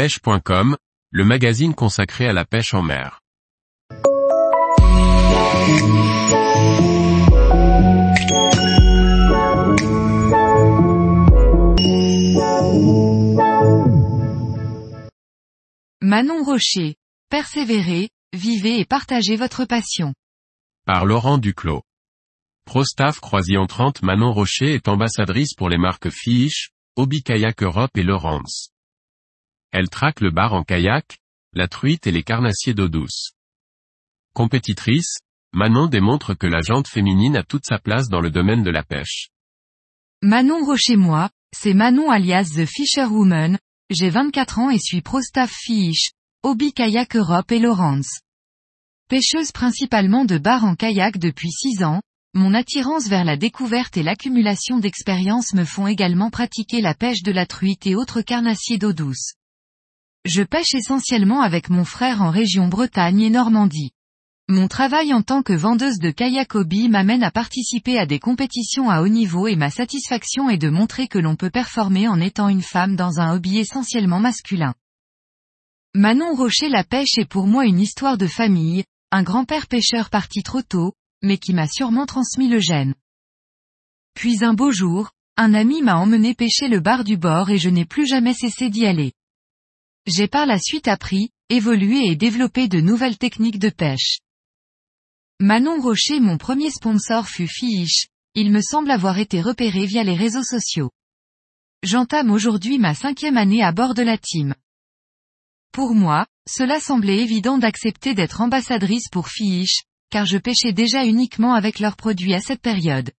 pêche.com, le magazine consacré à la pêche en mer. Manon Rocher. Persévérez, vivez et partagez votre passion. Par Laurent Duclos. Prostaff Croisillon 30 Manon Rocher est ambassadrice pour les marques Fish, Hobby Kayak Europe et Lawrence. Elle traque le bar en kayak, la truite et les carnassiers d'eau douce. Compétitrice, Manon démontre que la jante féminine a toute sa place dans le domaine de la pêche. Manon Rocher moi, c'est Manon alias The Fisher Woman, j'ai 24 ans et suis pro staff Fish, Hobby Kayak Europe et Lawrence. Pêcheuse principalement de bar en kayak depuis 6 ans, mon attirance vers la découverte et l'accumulation d'expériences me font également pratiquer la pêche de la truite et autres carnassiers d'eau douce. Je pêche essentiellement avec mon frère en région Bretagne et Normandie. Mon travail en tant que vendeuse de kayak hobby m'amène à participer à des compétitions à haut niveau et ma satisfaction est de montrer que l'on peut performer en étant une femme dans un hobby essentiellement masculin. Manon Rocher la pêche est pour moi une histoire de famille, un grand-père pêcheur parti trop tôt, mais qui m'a sûrement transmis le gène. Puis un beau jour, un ami m'a emmené pêcher le bar du bord et je n'ai plus jamais cessé d'y aller. J'ai par la suite appris, évolué et développé de nouvelles techniques de pêche. Manon Rocher mon premier sponsor fut Fish, il me semble avoir été repéré via les réseaux sociaux. J'entame aujourd'hui ma cinquième année à bord de la team. Pour moi, cela semblait évident d'accepter d'être ambassadrice pour Fish, car je pêchais déjà uniquement avec leurs produits à cette période.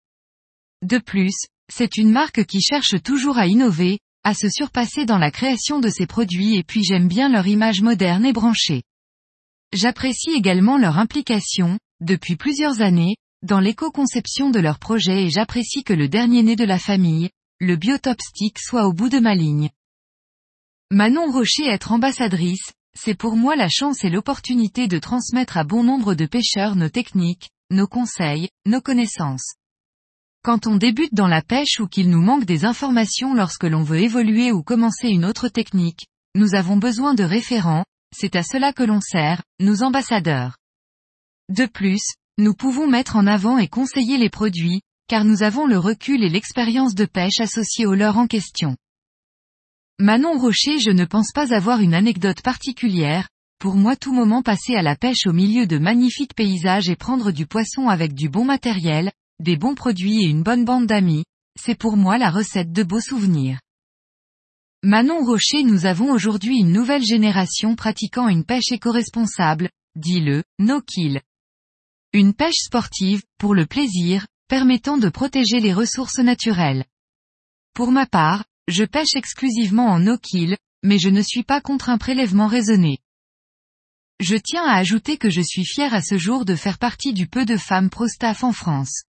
De plus, c'est une marque qui cherche toujours à innover, à se surpasser dans la création de ses produits et puis j'aime bien leur image moderne et branchée. J'apprécie également leur implication, depuis plusieurs années, dans l'éco-conception de leurs projets et j'apprécie que le dernier né de la famille, le Biotop Stick soit au bout de ma ligne. Manon Rocher être ambassadrice, c'est pour moi la chance et l'opportunité de transmettre à bon nombre de pêcheurs nos techniques, nos conseils, nos connaissances. Quand on débute dans la pêche ou qu'il nous manque des informations lorsque l'on veut évoluer ou commencer une autre technique, nous avons besoin de référents, c'est à cela que l'on sert, nous ambassadeurs. De plus, nous pouvons mettre en avant et conseiller les produits, car nous avons le recul et l'expérience de pêche associée au leur en question. Manon Rocher je ne pense pas avoir une anecdote particulière, pour moi tout moment passé à la pêche au milieu de magnifiques paysages et prendre du poisson avec du bon matériel, des bons produits et une bonne bande d'amis, c'est pour moi la recette de beaux souvenirs. Manon Rocher nous avons aujourd'hui une nouvelle génération pratiquant une pêche éco-responsable, dit le no-kill. Une pêche sportive, pour le plaisir, permettant de protéger les ressources naturelles. Pour ma part, je pêche exclusivement en no-kill, mais je ne suis pas contre un prélèvement raisonné. Je tiens à ajouter que je suis fier à ce jour de faire partie du peu de femmes pro-staff en France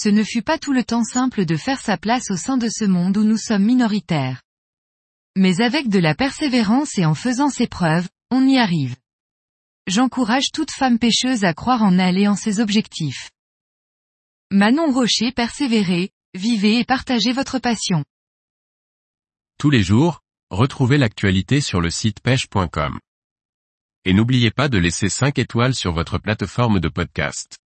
ce ne fut pas tout le temps simple de faire sa place au sein de ce monde où nous sommes minoritaires. Mais avec de la persévérance et en faisant ses preuves, on y arrive. J'encourage toute femme pêcheuse à croire en elle et en ses objectifs. Manon Rocher persévérez, vivez et partagez votre passion. Tous les jours, retrouvez l'actualité sur le site pêche.com. Et n'oubliez pas de laisser 5 étoiles sur votre plateforme de podcast.